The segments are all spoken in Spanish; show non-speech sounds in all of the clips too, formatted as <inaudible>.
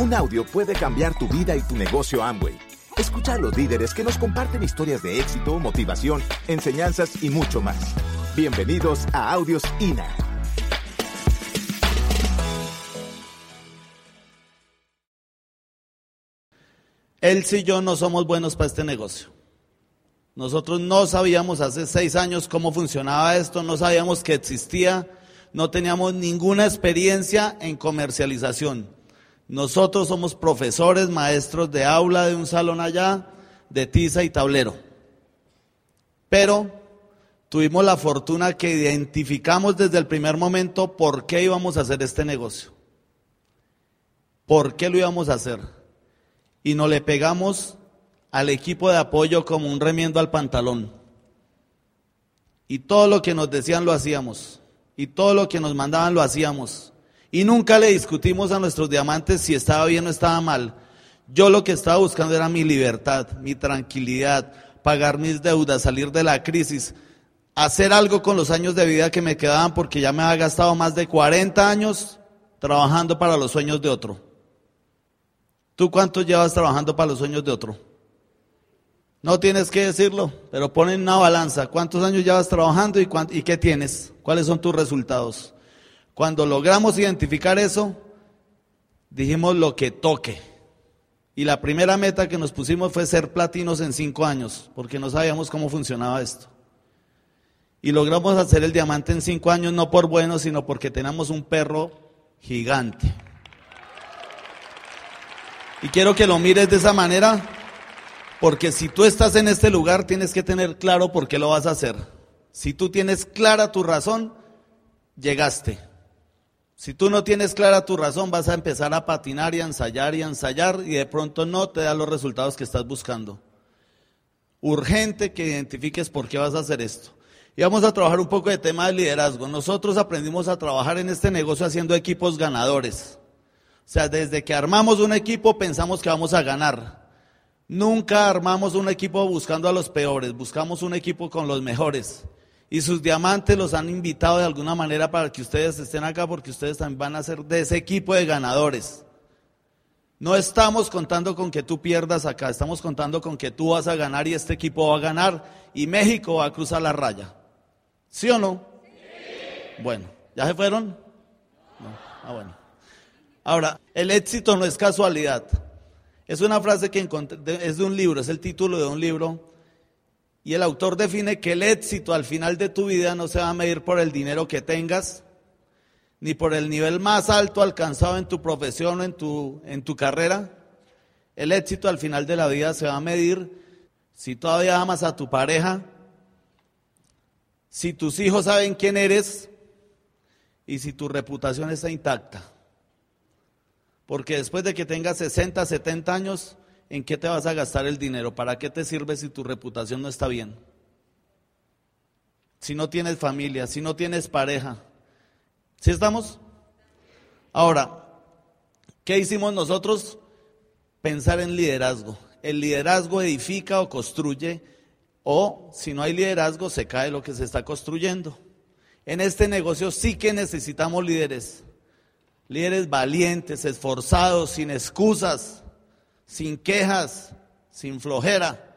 Un audio puede cambiar tu vida y tu negocio Amway. Escucha a los líderes que nos comparten historias de éxito, motivación, enseñanzas y mucho más. Bienvenidos a Audios INA. Él y yo no somos buenos para este negocio. Nosotros no sabíamos hace seis años cómo funcionaba esto, no sabíamos que existía, no teníamos ninguna experiencia en comercialización. Nosotros somos profesores, maestros de aula de un salón allá, de tiza y tablero. Pero tuvimos la fortuna que identificamos desde el primer momento por qué íbamos a hacer este negocio. ¿Por qué lo íbamos a hacer? Y nos le pegamos al equipo de apoyo como un remiendo al pantalón. Y todo lo que nos decían lo hacíamos. Y todo lo que nos mandaban lo hacíamos. Y nunca le discutimos a nuestros diamantes si estaba bien o estaba mal. Yo lo que estaba buscando era mi libertad, mi tranquilidad, pagar mis deudas, salir de la crisis, hacer algo con los años de vida que me quedaban porque ya me había gastado más de 40 años trabajando para los sueños de otro. ¿Tú cuánto llevas trabajando para los sueños de otro? No tienes que decirlo, pero pon en una balanza. ¿Cuántos años llevas trabajando y, y qué tienes? ¿Cuáles son tus resultados? Cuando logramos identificar eso, dijimos lo que toque. Y la primera meta que nos pusimos fue ser platinos en cinco años, porque no sabíamos cómo funcionaba esto. Y logramos hacer el diamante en cinco años, no por bueno, sino porque tenemos un perro gigante. Y quiero que lo mires de esa manera, porque si tú estás en este lugar, tienes que tener claro por qué lo vas a hacer. Si tú tienes clara tu razón, llegaste. Si tú no tienes clara tu razón, vas a empezar a patinar y a ensayar y a ensayar y de pronto no te da los resultados que estás buscando. Urgente que identifiques por qué vas a hacer esto. Y vamos a trabajar un poco de tema de liderazgo. Nosotros aprendimos a trabajar en este negocio haciendo equipos ganadores. O sea, desde que armamos un equipo pensamos que vamos a ganar. Nunca armamos un equipo buscando a los peores, buscamos un equipo con los mejores. Y sus diamantes los han invitado de alguna manera para que ustedes estén acá porque ustedes también van a ser de ese equipo de ganadores. No estamos contando con que tú pierdas acá, estamos contando con que tú vas a ganar y este equipo va a ganar y México va a cruzar la raya. ¿Sí o no? Bueno, ¿ya se fueron? No. Ah, bueno. Ahora, el éxito no es casualidad. Es una frase que es de un libro, es el título de un libro. Y el autor define que el éxito al final de tu vida no se va a medir por el dinero que tengas, ni por el nivel más alto alcanzado en tu profesión o en tu, en tu carrera. El éxito al final de la vida se va a medir si todavía amas a tu pareja, si tus hijos saben quién eres y si tu reputación está intacta. Porque después de que tengas 60, 70 años, ¿en qué te vas a gastar el dinero? ¿Para qué te sirve si tu reputación no está bien? Si no tienes familia, si no tienes pareja. ¿Sí estamos? Ahora, ¿qué hicimos nosotros? Pensar en liderazgo. El liderazgo edifica o construye, o si no hay liderazgo, se cae lo que se está construyendo. En este negocio sí que necesitamos líderes líderes valientes, esforzados, sin excusas, sin quejas, sin flojera.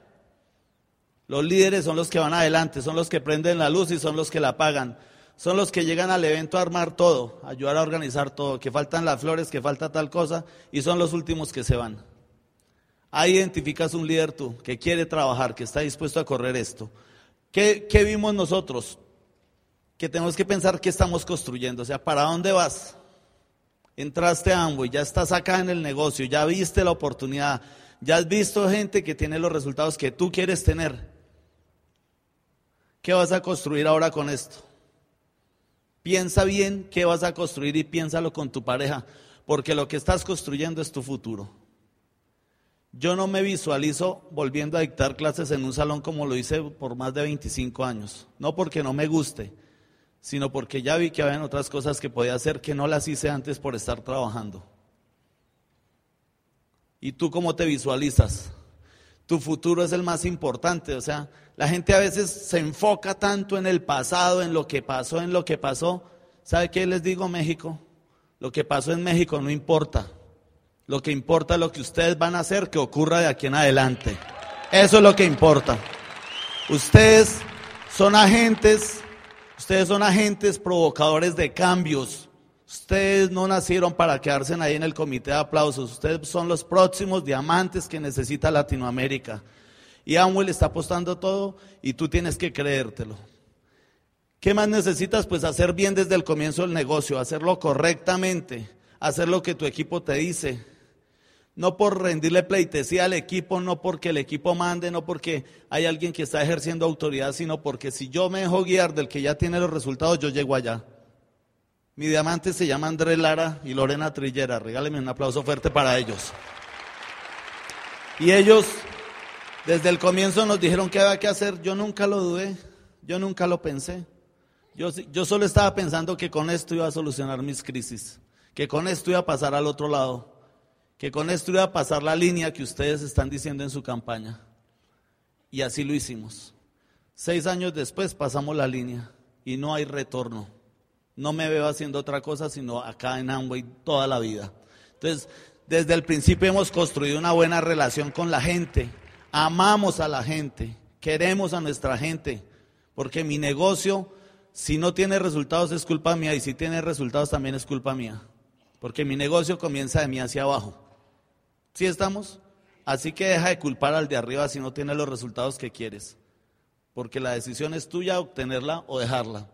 Los líderes son los que van adelante, son los que prenden la luz y son los que la apagan. Son los que llegan al evento a armar todo, a ayudar a organizar todo, que faltan las flores, que falta tal cosa, y son los últimos que se van. Ahí identificas un líder tú, que quiere trabajar, que está dispuesto a correr esto. ¿Qué, qué vimos nosotros? Que tenemos que pensar qué estamos construyendo, o sea, ¿para dónde vas? Entraste a Amway, ya estás acá en el negocio, ya viste la oportunidad, ya has visto gente que tiene los resultados que tú quieres tener. ¿Qué vas a construir ahora con esto? Piensa bien qué vas a construir y piénsalo con tu pareja, porque lo que estás construyendo es tu futuro. Yo no me visualizo volviendo a dictar clases en un salón como lo hice por más de 25 años, no porque no me guste, sino porque ya vi que había otras cosas que podía hacer que no las hice antes por estar trabajando. ¿Y tú cómo te visualizas? Tu futuro es el más importante, o sea, la gente a veces se enfoca tanto en el pasado, en lo que pasó, en lo que pasó. ¿Sabe qué les digo México? Lo que pasó en México no importa. Lo que importa es lo que ustedes van a hacer que ocurra de aquí en adelante. Eso es lo que importa. Ustedes son agentes, ustedes son agentes provocadores de cambios. Ustedes no nacieron para quedarse ahí en el comité de aplausos. Ustedes son los próximos diamantes que necesita Latinoamérica. Y Amwell está apostando todo y tú tienes que creértelo. ¿Qué más necesitas? Pues hacer bien desde el comienzo del negocio, hacerlo correctamente, hacer lo que tu equipo te dice. No por rendirle pleitesía al equipo, no porque el equipo mande, no porque hay alguien que está ejerciendo autoridad, sino porque si yo me dejo guiar del que ya tiene los resultados, yo llego allá. Mi diamante se llama Andrés Lara y Lorena Trillera. Regálenme un aplauso fuerte para ellos. Y ellos desde el comienzo nos dijeron qué había que hacer. Yo nunca lo dudé, yo nunca lo pensé. Yo, yo solo estaba pensando que con esto iba a solucionar mis crisis, que con esto iba a pasar al otro lado, que con esto iba a pasar la línea que ustedes están diciendo en su campaña. Y así lo hicimos. Seis años después pasamos la línea y no hay retorno. No me veo haciendo otra cosa sino acá en Amway toda la vida. Entonces, desde el principio hemos construido una buena relación con la gente. Amamos a la gente, queremos a nuestra gente, porque mi negocio si no tiene resultados es culpa mía y si tiene resultados también es culpa mía. Porque mi negocio comienza de mí hacia abajo. ¿Sí estamos? Así que deja de culpar al de arriba si no tiene los resultados que quieres. Porque la decisión es tuya, obtenerla o dejarla.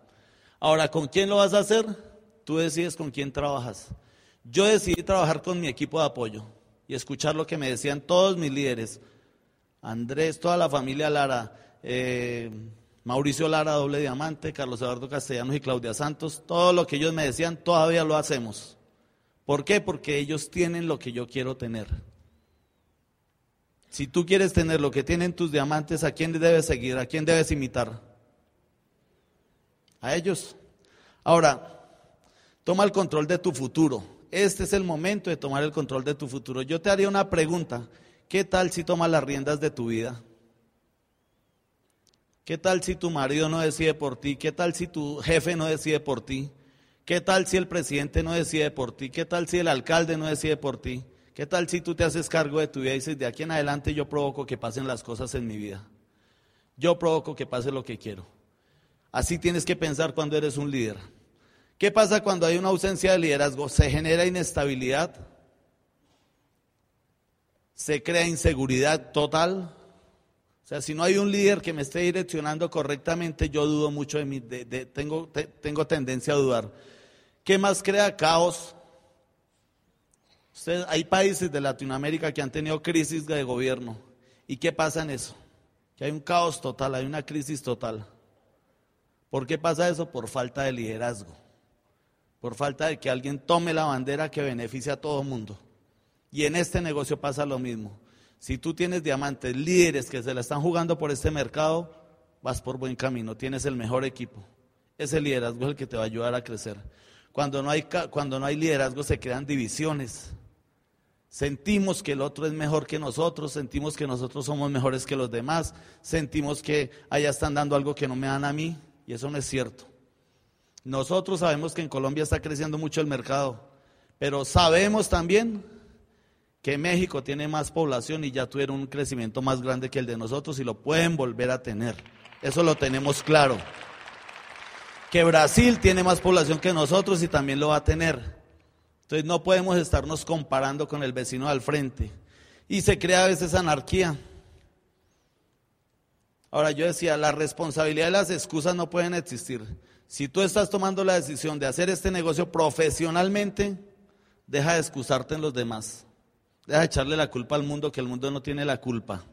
Ahora, ¿con quién lo vas a hacer? Tú decides con quién trabajas. Yo decidí trabajar con mi equipo de apoyo y escuchar lo que me decían todos mis líderes. Andrés, toda la familia Lara, eh, Mauricio Lara, doble diamante, Carlos Eduardo Castellanos y Claudia Santos, todo lo que ellos me decían, todavía lo hacemos. ¿Por qué? Porque ellos tienen lo que yo quiero tener. Si tú quieres tener lo que tienen tus diamantes, ¿a quién debes seguir? ¿A quién debes imitar? A ellos. Ahora, toma el control de tu futuro. Este es el momento de tomar el control de tu futuro. Yo te haría una pregunta. ¿Qué tal si tomas las riendas de tu vida? ¿Qué tal si tu marido no decide por ti? ¿Qué tal si tu jefe no decide por ti? ¿Qué tal si el presidente no decide por ti? ¿Qué tal si el alcalde no decide por ti? ¿Qué tal si tú te haces cargo de tu vida y dices, de aquí en adelante yo provoco que pasen las cosas en mi vida? Yo provoco que pase lo que quiero. Así tienes que pensar cuando eres un líder. ¿Qué pasa cuando hay una ausencia de liderazgo? Se genera inestabilidad, se crea inseguridad total, o sea, si no hay un líder que me esté direccionando correctamente, yo dudo mucho de mí, tengo, tengo tendencia a dudar. ¿Qué más crea caos? Hay países de Latinoamérica que han tenido crisis de gobierno. ¿Y qué pasa en eso? Que hay un caos total, hay una crisis total. ¿Por qué pasa eso? Por falta de liderazgo. Por falta de que alguien tome la bandera que beneficie a todo el mundo. Y en este negocio pasa lo mismo. Si tú tienes diamantes, líderes que se la están jugando por este mercado, vas por buen camino, tienes el mejor equipo. Ese liderazgo es el que te va a ayudar a crecer. Cuando no hay, cuando no hay liderazgo se crean divisiones. Sentimos que el otro es mejor que nosotros, sentimos que nosotros somos mejores que los demás, sentimos que allá están dando algo que no me dan a mí, y eso no es cierto. Nosotros sabemos que en Colombia está creciendo mucho el mercado, pero sabemos también que México tiene más población y ya tuvieron un crecimiento más grande que el de nosotros y lo pueden volver a tener. Eso lo tenemos claro. Que Brasil tiene más población que nosotros y también lo va a tener. Entonces no podemos estarnos comparando con el vecino al frente. Y se crea a veces anarquía. Ahora yo decía, la responsabilidad y las excusas no pueden existir. Si tú estás tomando la decisión de hacer este negocio profesionalmente, deja de excusarte en los demás. Deja de echarle la culpa al mundo, que el mundo no tiene la culpa.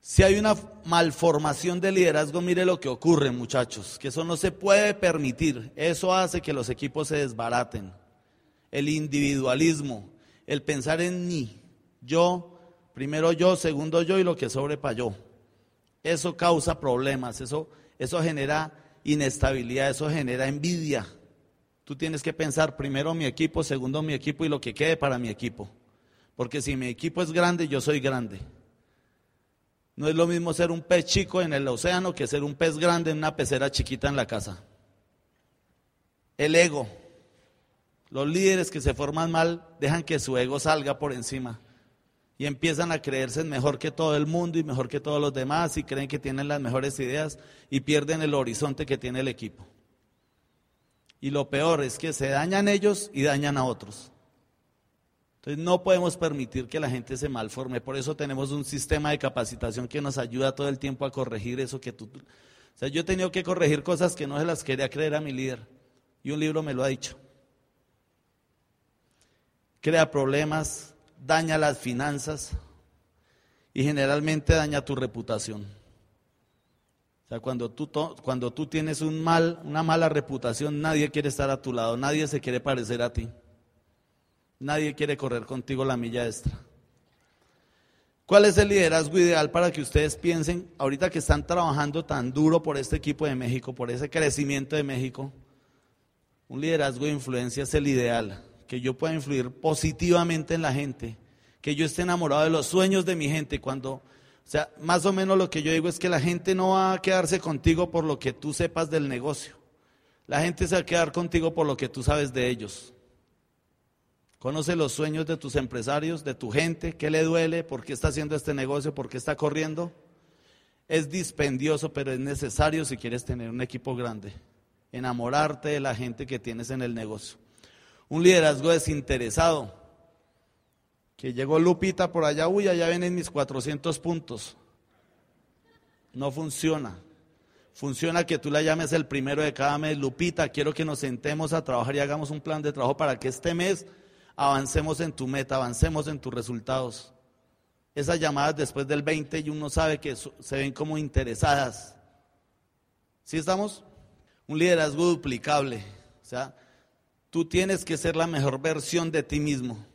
Si hay una malformación de liderazgo, mire lo que ocurre, muchachos, que eso no se puede permitir. Eso hace que los equipos se desbaraten. El individualismo, el pensar en mí, yo, primero yo, segundo yo y lo que sobre para yo. Eso causa problemas, eso, eso genera inestabilidad, eso genera envidia. Tú tienes que pensar primero mi equipo, segundo mi equipo y lo que quede para mi equipo. Porque si mi equipo es grande, yo soy grande. No es lo mismo ser un pez chico en el océano que ser un pez grande en una pecera chiquita en la casa. El ego. Los líderes que se forman mal dejan que su ego salga por encima y empiezan a creerse mejor que todo el mundo y mejor que todos los demás y creen que tienen las mejores ideas y pierden el horizonte que tiene el equipo. Y lo peor es que se dañan ellos y dañan a otros. Entonces no podemos permitir que la gente se malforme. Por eso tenemos un sistema de capacitación que nos ayuda todo el tiempo a corregir eso que tú... O sea, yo he tenido que corregir cosas que no se las quería creer a mi líder. Y un libro me lo ha dicho. Crea problemas, daña las finanzas y generalmente daña tu reputación. O sea, cuando tú, cuando tú tienes un mal, una mala reputación, nadie quiere estar a tu lado, nadie se quiere parecer a ti. Nadie quiere correr contigo la milla extra. ¿Cuál es el liderazgo ideal para que ustedes piensen, ahorita que están trabajando tan duro por este equipo de México, por ese crecimiento de México? Un liderazgo de influencia es el ideal, que yo pueda influir positivamente en la gente, que yo esté enamorado de los sueños de mi gente. Cuando, o sea, más o menos lo que yo digo es que la gente no va a quedarse contigo por lo que tú sepas del negocio. La gente se va a quedar contigo por lo que tú sabes de ellos. Conoce los sueños de tus empresarios, de tu gente, qué le duele, por qué está haciendo este negocio, por qué está corriendo. Es dispendioso, pero es necesario si quieres tener un equipo grande. Enamorarte de la gente que tienes en el negocio. Un liderazgo desinteresado. Que llegó Lupita por allá, uy, allá vienen mis 400 puntos. No funciona. Funciona que tú la llames el primero de cada mes, Lupita, quiero que nos sentemos a trabajar y hagamos un plan de trabajo para que este mes avancemos en tu meta, avancemos en tus resultados. Esas llamadas después del 20 y uno sabe que se ven como interesadas. ¿Sí estamos? Un liderazgo duplicable. O sea, tú tienes que ser la mejor versión de ti mismo.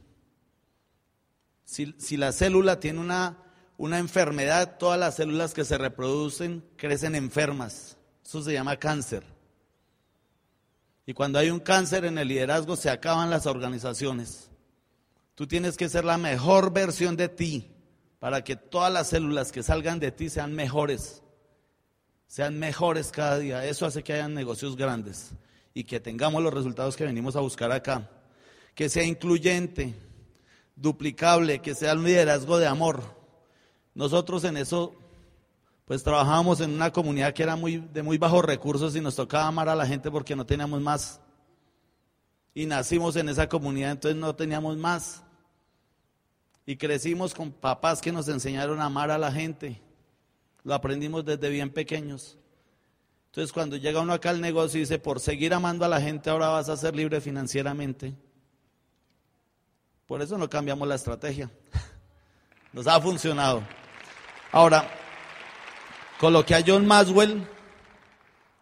Si, si la célula tiene una, una enfermedad, todas las células que se reproducen crecen enfermas. Eso se llama cáncer. Y cuando hay un cáncer en el liderazgo se acaban las organizaciones. Tú tienes que ser la mejor versión de ti para que todas las células que salgan de ti sean mejores. Sean mejores cada día. Eso hace que hayan negocios grandes y que tengamos los resultados que venimos a buscar acá. Que sea incluyente, duplicable, que sea un liderazgo de amor. Nosotros en eso pues trabajábamos en una comunidad que era muy, de muy bajos recursos y nos tocaba amar a la gente porque no teníamos más. Y nacimos en esa comunidad, entonces no teníamos más. Y crecimos con papás que nos enseñaron a amar a la gente. Lo aprendimos desde bien pequeños. Entonces cuando llega uno acá al negocio y dice, por seguir amando a la gente ahora vas a ser libre financieramente. Por eso no cambiamos la estrategia. <laughs> Nos ha funcionado. Ahora, Coloqué a John Maswell,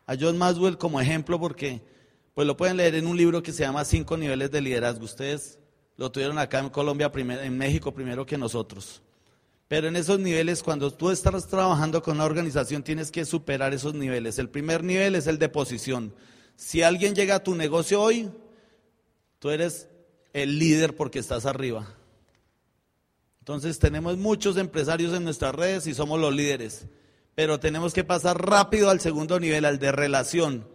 a John Maswell como ejemplo porque pues lo pueden leer en un libro que se llama Cinco niveles de liderazgo. Ustedes lo tuvieron acá en Colombia, en México primero que nosotros. Pero en esos niveles, cuando tú estás trabajando con una organización, tienes que superar esos niveles. El primer nivel es el de posición. Si alguien llega a tu negocio hoy, tú eres el líder porque estás arriba. Entonces tenemos muchos empresarios en nuestras redes y somos los líderes. Pero tenemos que pasar rápido al segundo nivel, al de relación.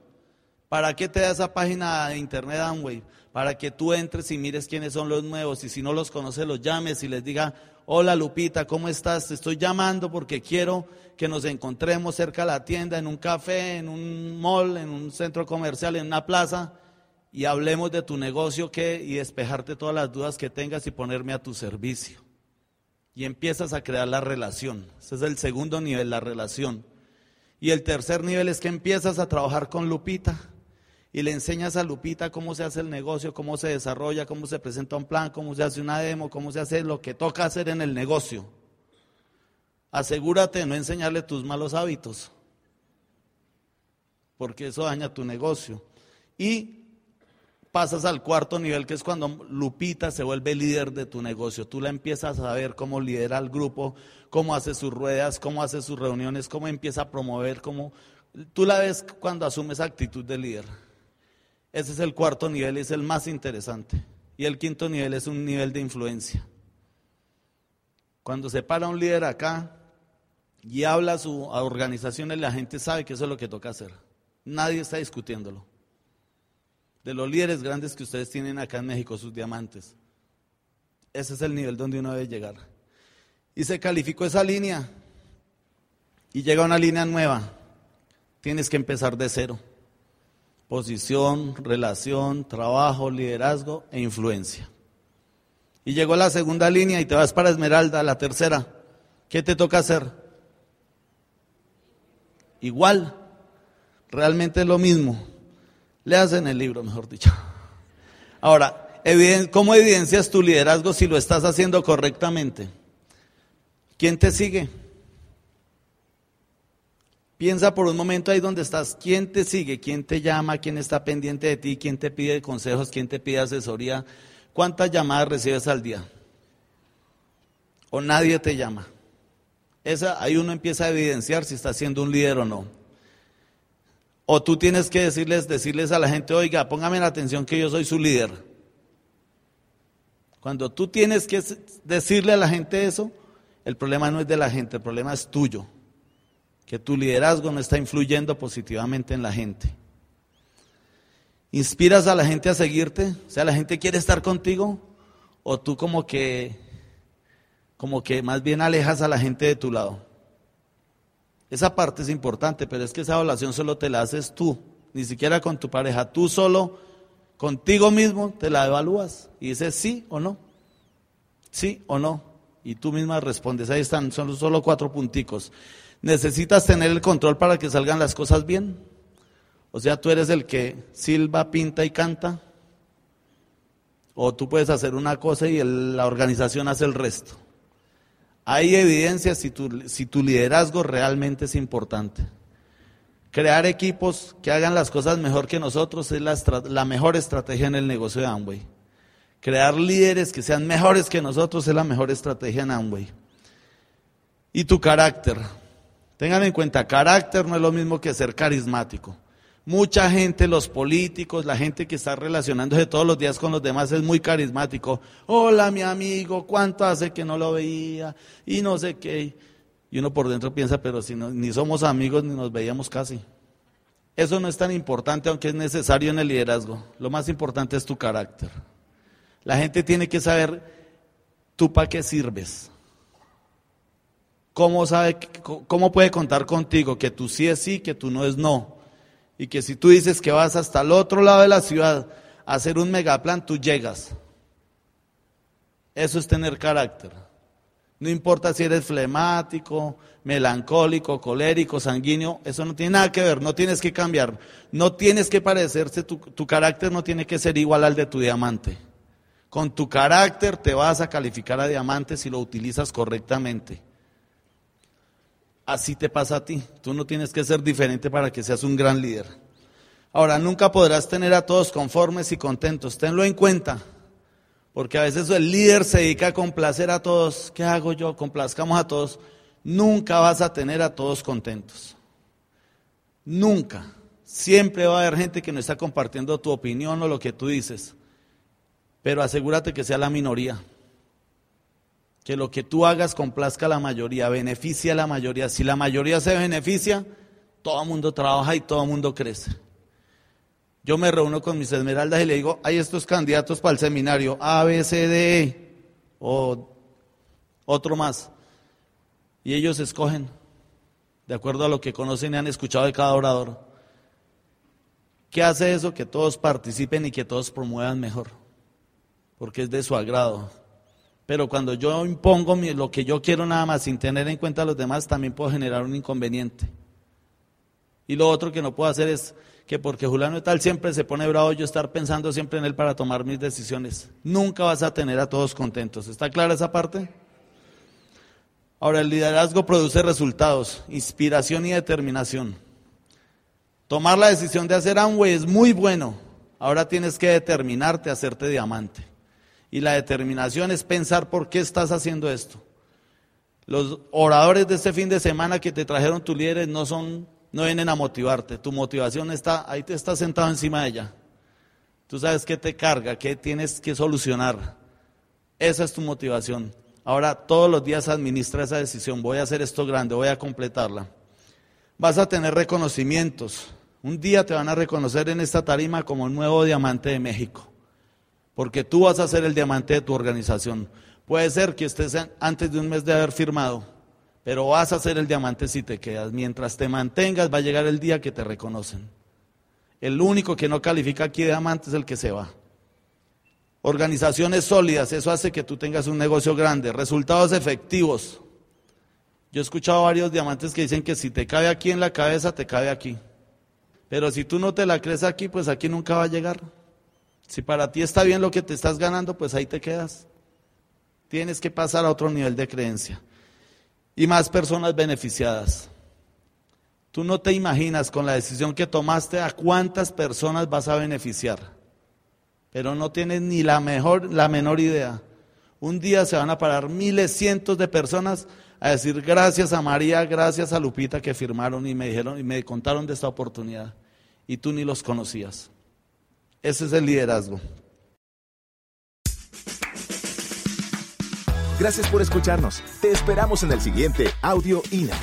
¿Para qué te da esa página de internet Amway? Para que tú entres y mires quiénes son los nuevos y si no los conoces los llames y les diga, hola Lupita, ¿cómo estás? Te estoy llamando porque quiero que nos encontremos cerca de la tienda, en un café, en un mall, en un centro comercial, en una plaza y hablemos de tu negocio que, y despejarte todas las dudas que tengas y ponerme a tu servicio y empiezas a crear la relación. Ese es el segundo nivel, la relación. Y el tercer nivel es que empiezas a trabajar con Lupita y le enseñas a Lupita cómo se hace el negocio, cómo se desarrolla, cómo se presenta un plan, cómo se hace una demo, cómo se hace lo que toca hacer en el negocio. Asegúrate de no enseñarle tus malos hábitos, porque eso daña tu negocio. Y pasas al cuarto nivel, que es cuando Lupita se vuelve líder de tu negocio. Tú la empiezas a ver cómo lidera el grupo, cómo hace sus ruedas, cómo hace sus reuniones, cómo empieza a promover, cómo... Tú la ves cuando asume esa actitud de líder. Ese es el cuarto nivel es el más interesante. Y el quinto nivel es un nivel de influencia. Cuando se para un líder acá y habla a su organización, la gente sabe que eso es lo que toca hacer. Nadie está discutiéndolo. de los líderes grandes que ustedes tienen acá en México, sus diamantes. Ese es el nivel donde uno debe llegar. Y se calificó esa línea y llega una línea nueva. Tienes que empezar de cero. Posición, relación, trabajo, liderazgo e influencia. Y llegó la segunda línea y te vas para Esmeralda, la tercera. ¿Qué te toca hacer? Igual, realmente es lo mismo. Leas en el libro, mejor dicho. Ahora, ¿cómo evidencias tu liderazgo si lo estás haciendo correctamente? ¿Quién te sigue? Piensa por un momento ahí donde estás, ¿quién te sigue? ¿Quién te llama? ¿Quién está pendiente de ti? ¿Quién te pide consejos? ¿Quién te pide asesoría? ¿Cuántas llamadas recibes al día? ¿O nadie te llama? Esa, ahí uno empieza a evidenciar si está siendo un líder o no. O tú tienes que decirles, decirles a la gente, oiga, póngame la atención que yo soy su líder. Cuando tú tienes que decirle a la gente eso, el problema no es de la gente, el problema es tuyo que tu liderazgo no está influyendo positivamente en la gente. ¿Inspiras a la gente a seguirte? O sea, la gente quiere estar contigo o tú como que como que más bien alejas a la gente de tu lado. Esa parte es importante, pero es que esa evaluación solo te la haces tú, ni siquiera con tu pareja, tú solo contigo mismo te la evalúas y dices sí o no. Sí o no. Y tú misma respondes, ahí están, son solo cuatro punticos. ¿Necesitas tener el control para que salgan las cosas bien? O sea, tú eres el que silba, pinta y canta. O tú puedes hacer una cosa y la organización hace el resto. Hay evidencia si tu, si tu liderazgo realmente es importante. Crear equipos que hagan las cosas mejor que nosotros es la, la mejor estrategia en el negocio de Amway. Crear líderes que sean mejores que nosotros es la mejor estrategia en Amway. Y tu carácter. Tengan en cuenta, carácter no es lo mismo que ser carismático. Mucha gente, los políticos, la gente que está relacionándose todos los días con los demás es muy carismático. Hola, mi amigo, ¿cuánto hace que no lo veía? Y no sé qué. Y uno por dentro piensa, pero si no, ni somos amigos ni nos veíamos casi. Eso no es tan importante, aunque es necesario en el liderazgo. Lo más importante es tu carácter. La gente tiene que saber tú para qué sirves. ¿Cómo, sabe, ¿Cómo puede contar contigo? Que tú sí es sí, que tú no es no. Y que si tú dices que vas hasta el otro lado de la ciudad a hacer un megaplan, tú llegas. Eso es tener carácter. No importa si eres flemático, melancólico, colérico, sanguíneo, eso no tiene nada que ver, no tienes que cambiar, no tienes que parecerse, tu, tu carácter no tiene que ser igual al de tu diamante. Con tu carácter te vas a calificar a diamante si lo utilizas correctamente así te pasa a ti. Tú no tienes que ser diferente para que seas un gran líder. Ahora, nunca podrás tener a todos conformes y contentos. Tenlo en cuenta. Porque a veces el líder se dedica a complacer a todos. ¿Qué hago yo? Complazcamos a todos. Nunca vas a tener a todos contentos. Nunca. Siempre va a haber gente que no está compartiendo tu opinión o lo que tú dices. Pero asegúrate que sea la minoría que lo que tú hagas complazca a la mayoría, beneficia a la mayoría. Si la mayoría se beneficia, todo el mundo trabaja y todo el mundo crece. Yo me reúno con mis esmeraldas y le digo, hay estos candidatos para el seminario, A, B, C, D, E, o otro más. Y ellos escogen, de acuerdo a lo que conocen y han escuchado de cada orador. ¿Qué hace eso? Que todos participen y que todos promuevan mejor, porque es de su agrado. Pero cuando yo impongo lo que yo quiero nada más sin tener en cuenta a los demás, también puedo generar un inconveniente. Y lo otro que no puedo hacer es que porque Juliano tal siempre se pone bravo, yo estar pensando siempre en él para tomar mis decisiones. Nunca vas a tener a todos contentos. ¿Está clara esa parte? Ahora, el liderazgo produce resultados, inspiración y determinación. Tomar la decisión de hacer Amway es muy bueno. Ahora tienes que determinarte a hacerte diamante. Y la determinación es pensar por qué estás haciendo esto. Los oradores de este fin de semana que te trajeron tus líderes no son, no vienen a motivarte. Tu motivación está, ahí te estás sentado encima de ella. Tú sabes qué te carga, qué tienes que solucionar. Esa es tu motivación. Ahora todos los días administra esa decisión. Voy a hacer esto grande, voy a completarla. Vas a tener reconocimientos. Un día te van a reconocer en esta tarima como el nuevo diamante de México, porque tú vas a ser el diamante de tu organización. Puede ser que estés antes de un mes de haber firmado, pero vas a ser el diamante si te quedas. Mientras te mantengas, va a llegar el día que te reconocen. El único que no califica aquí de diamante es el que se va. Organizaciones sólidas, eso hace que tú tengas un negocio grande. Resultados efectivos. Yo he escuchado varios diamantes que dicen que si te cabe aquí en la cabeza, te cabe aquí. Pero si tú no te la crees aquí, pues aquí nunca va a llegar. Si para ti está bien lo que te estás ganando, pues ahí te quedas. Tienes que pasar a otro nivel de creencia. Y más personas beneficiadas. Tú no te imaginas con la decisión que tomaste a cuántas personas vas a beneficiar. Pero no tienes ni la mejor, la menor idea. Un día se van a parar miles, cientos de personas a decir gracias a María, gracias a Lupita que firmaron y me dijeron y me contaron de esta oportunidad. Y tú ni los conocías. Ese es el liderazgo. Gracias por escucharnos. Te esperamos en el siguiente Audio INA.